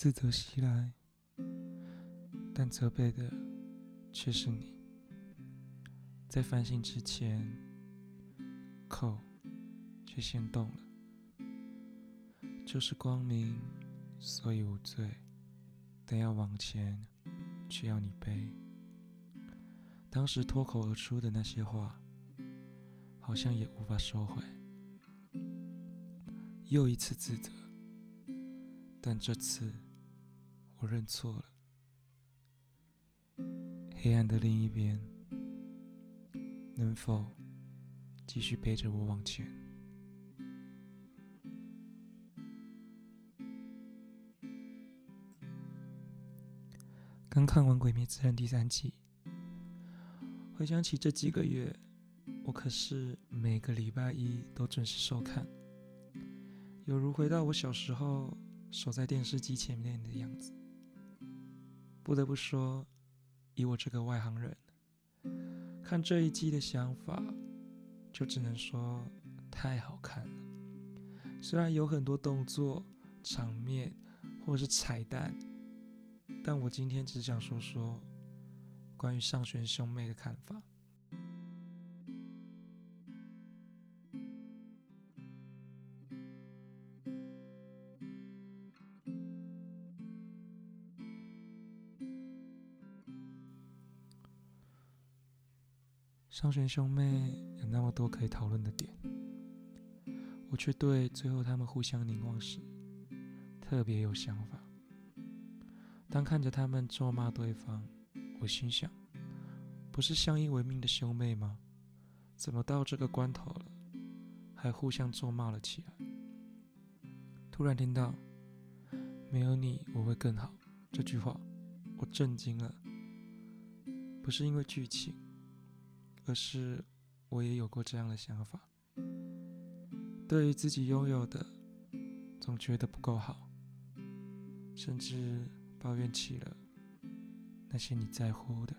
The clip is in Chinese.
自责袭来，但责备的却是你。在反省之前，口却先动了。就是光明，所以无罪，但要往前，却要你背。当时脱口而出的那些话，好像也无法收回。又一次自责，但这次我认错了。黑暗的另一边，能否继续背着我往前？刚看完《鬼灭之刃》第三季，回想起这几个月，我可是每个礼拜一都准时收看。有如回到我小时候守在电视机前面的样子。不得不说，以我这个外行人看这一季的想法，就只能说太好看了。虽然有很多动作场面或者是彩蛋，但我今天只想说说关于上弦兄妹的看法。上玄兄妹有那么多可以讨论的点，我却对最后他们互相凝望时特别有想法。当看着他们咒骂对方，我心想：不是相依为命的兄妹吗？怎么到这个关头了，还互相咒骂了起来？突然听到“没有你我会更好”这句话，我震惊了。不是因为剧情。可是，我也有过这样的想法。对于自己拥有的，总觉得不够好，甚至抱怨起了那些你在乎的。